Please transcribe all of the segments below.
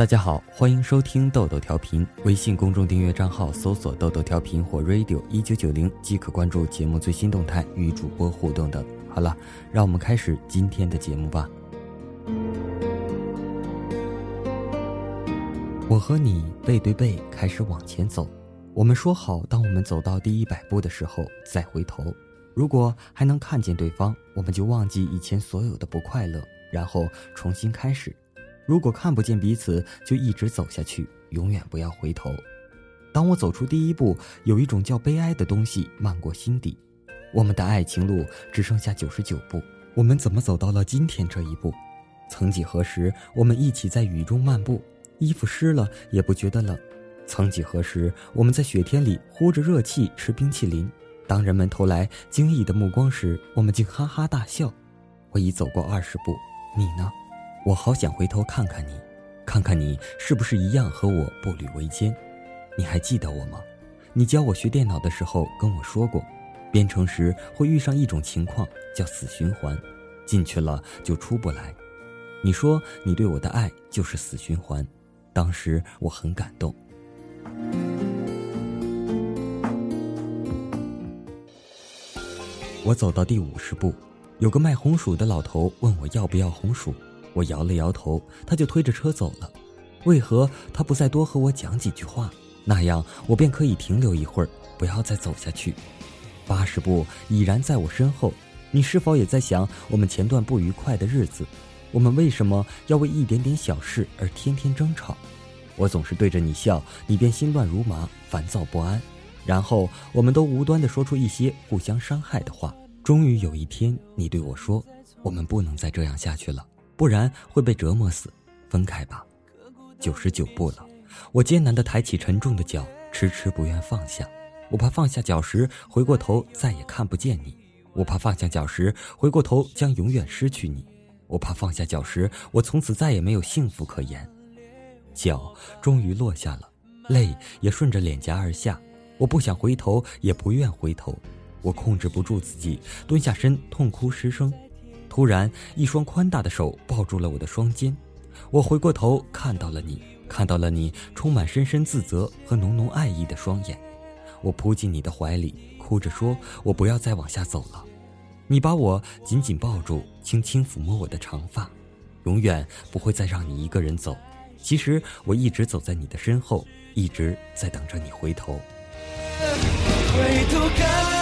大家好，欢迎收听豆豆调频。微信公众订阅账号搜索“豆豆调频”或 “radio 一九九零”即可关注节目最新动态与主播互动等。好了，让我们开始今天的节目吧。我和你背对背开始往前走，我们说好，当我们走到第一百步的时候再回头。如果还能看见对方，我们就忘记以前所有的不快乐，然后重新开始。如果看不见彼此，就一直走下去，永远不要回头。当我走出第一步，有一种叫悲哀的东西漫过心底。我们的爱情路只剩下九十九步，我们怎么走到了今天这一步？曾几何时，我们一起在雨中漫步，衣服湿了也不觉得冷。曾几何时，我们在雪天里呼着热气吃冰淇淋，当人们投来惊异的目光时，我们竟哈哈大笑。我已走过二十步，你呢？我好想回头看看你，看看你是不是一样和我步履维艰。你还记得我吗？你教我学电脑的时候跟我说过，编程时会遇上一种情况叫死循环，进去了就出不来。你说你对我的爱就是死循环，当时我很感动。我走到第五十步，有个卖红薯的老头问我要不要红薯。我摇了摇头，他就推着车走了。为何他不再多和我讲几句话？那样我便可以停留一会儿，不要再走下去。八十步已然在我身后，你是否也在想我们前段不愉快的日子？我们为什么要为一点点小事而天天争吵？我总是对着你笑，你便心乱如麻，烦躁不安。然后我们都无端地说出一些互相伤害的话。终于有一天，你对我说：“我们不能再这样下去了。”不然会被折磨死，分开吧。九十九步了，我艰难地抬起沉重的脚，迟迟不愿放下。我怕放下脚时回过头再也看不见你，我怕放下脚时回过头将永远失去你，我怕放下脚时我从此再也没有幸福可言。脚终于落下了，泪也顺着脸颊而下。我不想回头，也不愿回头，我控制不住自己，蹲下身痛哭失声。突然，一双宽大的手抱住了我的双肩，我回过头看到了你，看到了你充满深深自责和浓浓爱意的双眼。我扑进你的怀里，哭着说：“我不要再往下走了。”你把我紧紧抱住，轻轻抚摸我的长发，永远不会再让你一个人走。其实我一直走在你的身后，一直在等着你回头。回头看。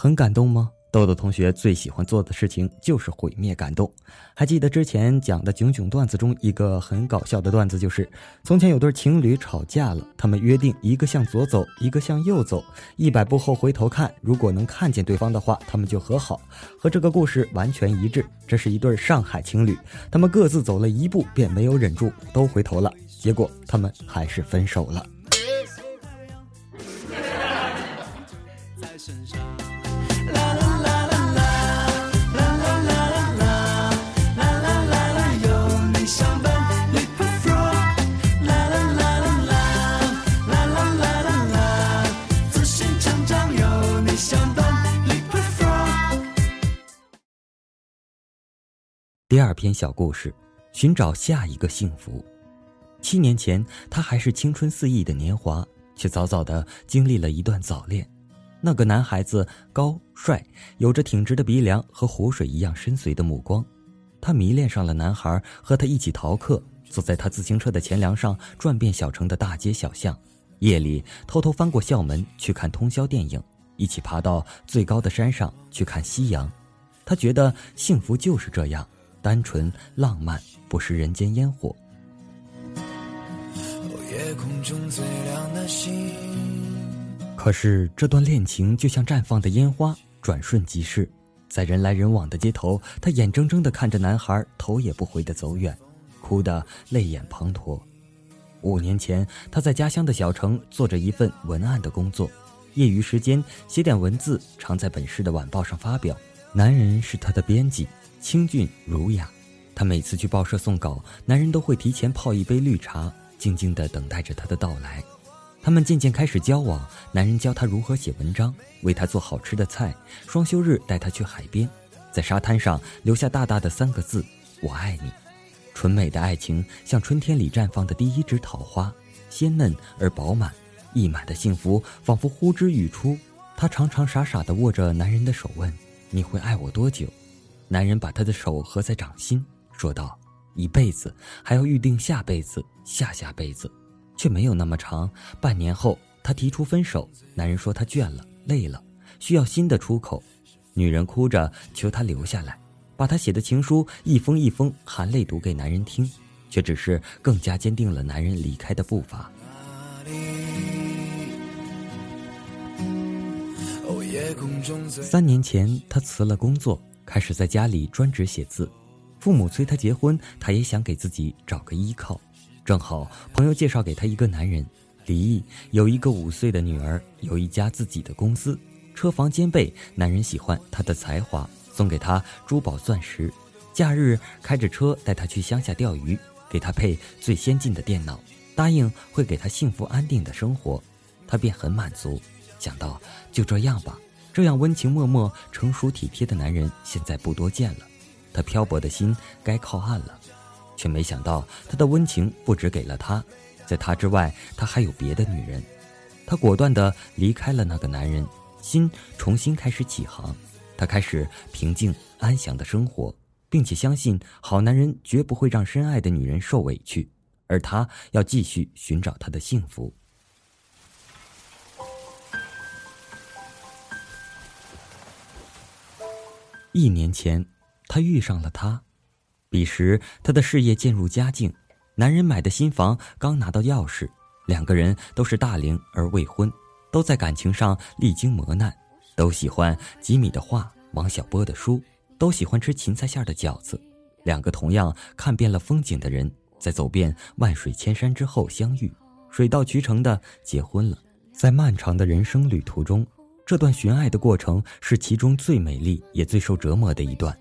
很感动吗？豆豆同学最喜欢做的事情就是毁灭感动。还记得之前讲的囧囧段子中一个很搞笑的段子，就是从前有对情侣吵架了，他们约定一个向左走，一个向右走，一百步后回头看，如果能看见对方的话，他们就和好。和这个故事完全一致。这是一对上海情侣，他们各自走了一步，便没有忍住，都回头了，结果他们还是分手了。啦啦啦啦啦啦啦啦啦，有你相伴第二篇小故事，寻找下一个幸福。七年前，他还是青春肆意的年华，却早早的经历了一段早恋。那个男孩子高帅，有着挺直的鼻梁和湖水一样深邃的目光。他迷恋上了男孩，和他一起逃课，坐在他自行车的前梁上转遍小城的大街小巷。夜里偷偷翻过校门去看通宵电影，一起爬到最高的山上去看夕阳。他觉得幸福就是这样。单纯浪漫，不食人间烟火。夜空中最亮的星可是这段恋情就像绽放的烟花，转瞬即逝。在人来人往的街头，她眼睁睁地看着男孩头也不回地走远，哭得泪眼滂沱。五年前，她在家乡的小城做着一份文案的工作，业余时间写点文字，常在本市的晚报上发表。男人是她的编辑，清俊儒雅。她每次去报社送稿，男人都会提前泡一杯绿茶，静静地等待着她的到来。他们渐渐开始交往，男人教她如何写文章，为她做好吃的菜，双休日带她去海边，在沙滩上留下大大的三个字：“我爱你。”纯美的爱情像春天里绽放的第一枝桃花，鲜嫩而饱满，溢满的幸福仿佛呼之欲出。她常常傻傻地握着男人的手，问：“你会爱我多久？”男人把她的手合在掌心，说道：“一辈子，还要预定下辈子、下下辈子。”却没有那么长。半年后，他提出分手。男人说他倦了、累了，需要新的出口。女人哭着求他留下来，把他写的情书一封一封含泪读给男人听，却只是更加坚定了男人离开的步伐。三年前，他辞了工作，开始在家里专职写字。父母催他结婚，他也想给自己找个依靠。正好朋友介绍给他一个男人，离异有一个五岁的女儿，有一家自己的公司，车房兼备。男人喜欢他的才华，送给他珠宝钻石，假日开着车带他去乡下钓鱼，给他配最先进的电脑，答应会给他幸福安定的生活，他便很满足。想到就这样吧，这样温情脉脉、成熟体贴的男人现在不多见了，他漂泊的心该靠岸了。却没想到，他的温情不只给了他，在他之外，他还有别的女人。他果断地离开了那个男人，心重新开始起航。他开始平静安详的生活，并且相信好男人绝不会让深爱的女人受委屈，而他要继续寻找他的幸福。一年前，他遇上了他。彼时，他的事业渐入佳境，男人买的新房刚拿到钥匙，两个人都是大龄而未婚，都在感情上历经磨难，都喜欢吉米的画、王小波的书，都喜欢吃芹菜馅的饺子。两个同样看遍了风景的人，在走遍万水千山之后相遇，水到渠成的结婚了。在漫长的人生旅途中，这段寻爱的过程是其中最美丽也最受折磨的一段。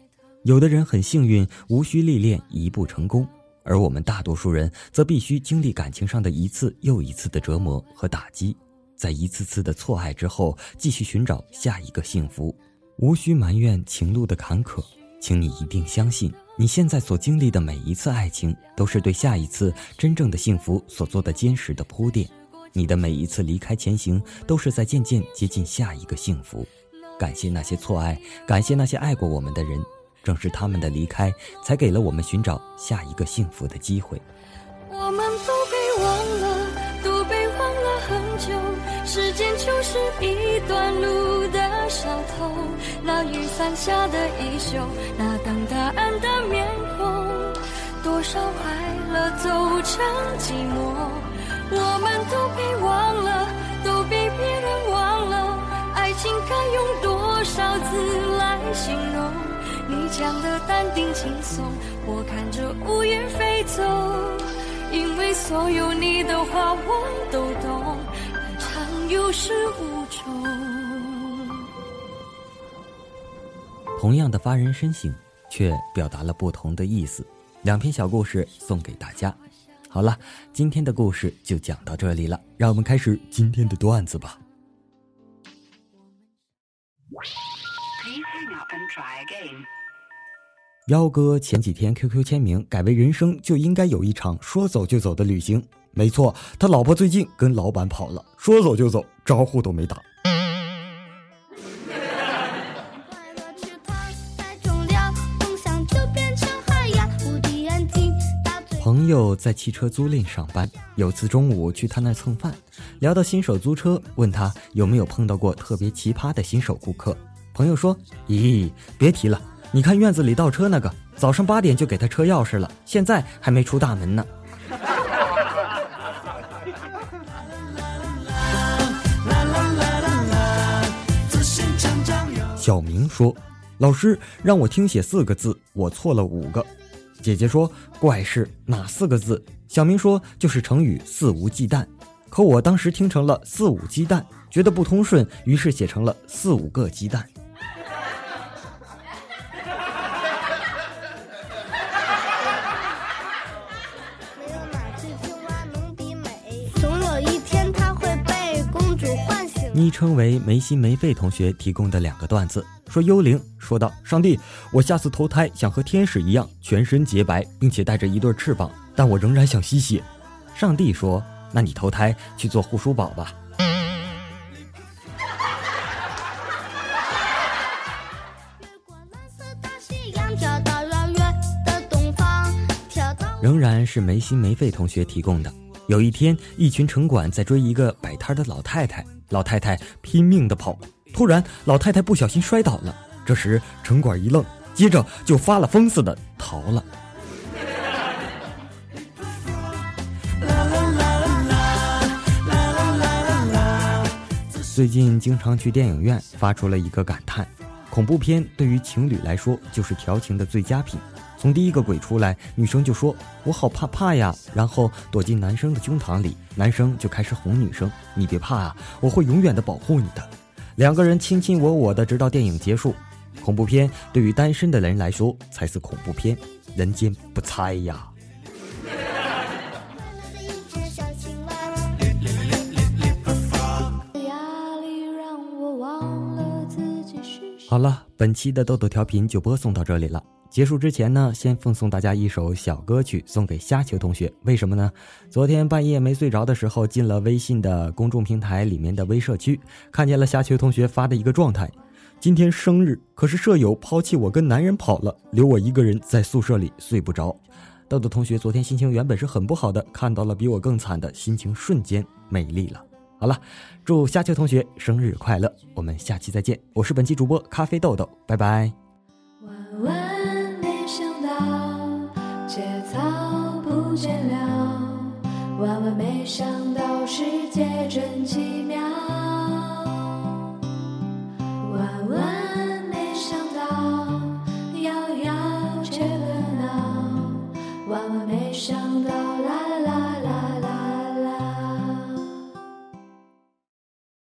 有的人很幸运，无需历练一步成功，而我们大多数人则必须经历感情上的一次又一次的折磨和打击，在一次次的错爱之后，继续寻找下一个幸福。无需埋怨情路的坎坷，请你一定相信，你现在所经历的每一次爱情，都是对下一次真正的幸福所做的坚实的铺垫。你的每一次离开前行，都是在渐渐接近下一个幸福。感谢那些错爱，感谢那些爱过我们的人。正是他们的离开，才给了我们寻找下一个幸福的机会。我们都被忘了，都被忘了很久。时间就是一段路的小偷，那雨伞下的衣袖，那等答案的面孔，多少快乐走成寂寞。我们都被忘了，都被别人忘了，爱情该用多少字来形容？你讲的淡定轻松，我看着乌云飞走，因为所有你的话我都懂，漫长有始无终。同样的发人深省，却表达了不同的意思。两篇小故事送给大家。好了，今天的故事就讲到这里了，让我们开始今天的段子吧。幺哥前几天 QQ 签名改为人生就应该有一场说走就走的旅行。没错，他老婆最近跟老板跑了，说走就走，招呼都没打。朋友在汽车租赁上班，有次中午去他那蹭饭，聊到新手租车，问他有没有碰到过特别奇葩的新手顾客。朋友说：“咦，别提了。”你看院子里倒车那个，早上八点就给他车钥匙了，现在还没出大门呢。小明说：“老师让我听写四个字，我错了五个。”姐姐说：“怪事哪四个字？”小明说：“就是成语肆无忌惮。”可我当时听成了四五鸡蛋，觉得不通顺，于是写成了四五个鸡蛋。昵称为没心没肺同学提供的两个段子，说幽灵说道：“上帝，我下次投胎想和天使一样，全身洁白，并且带着一对翅膀，但我仍然想吸血。”上帝说。那你投胎去做护舒宝吧。仍然是没心没肺同学提供的。有一天，一群城管在追一个摆摊的老太太，老太太拼命的跑，突然老太太不小心摔倒了。这时城管一愣，接着就发了疯似的逃了。最近经常去电影院，发出了一个感叹：恐怖片对于情侣来说就是调情的最佳品。从第一个鬼出来，女生就说“我好怕怕呀”，然后躲进男生的胸膛里，男生就开始哄女生：“你别怕啊，我会永远的保护你的。”两个人卿卿我我的，直到电影结束。恐怖片对于单身的人来说才是恐怖片，人间不猜呀。好了，本期的豆豆调频就播送到这里了。结束之前呢，先奉送大家一首小歌曲，送给虾球同学。为什么呢？昨天半夜没睡着的时候，进了微信的公众平台里面的微社区，看见了虾球同学发的一个状态：今天生日，可是舍友抛弃我跟男人跑了，留我一个人在宿舍里睡不着。豆豆同学昨天心情原本是很不好的，看到了比我更惨的，心情瞬间美丽了。好了，祝虾球同学生日快乐！我们下期再见，我是本期主播咖啡豆豆，拜拜。万万没想到，节操不见了；万万没想到，世界真奇妙。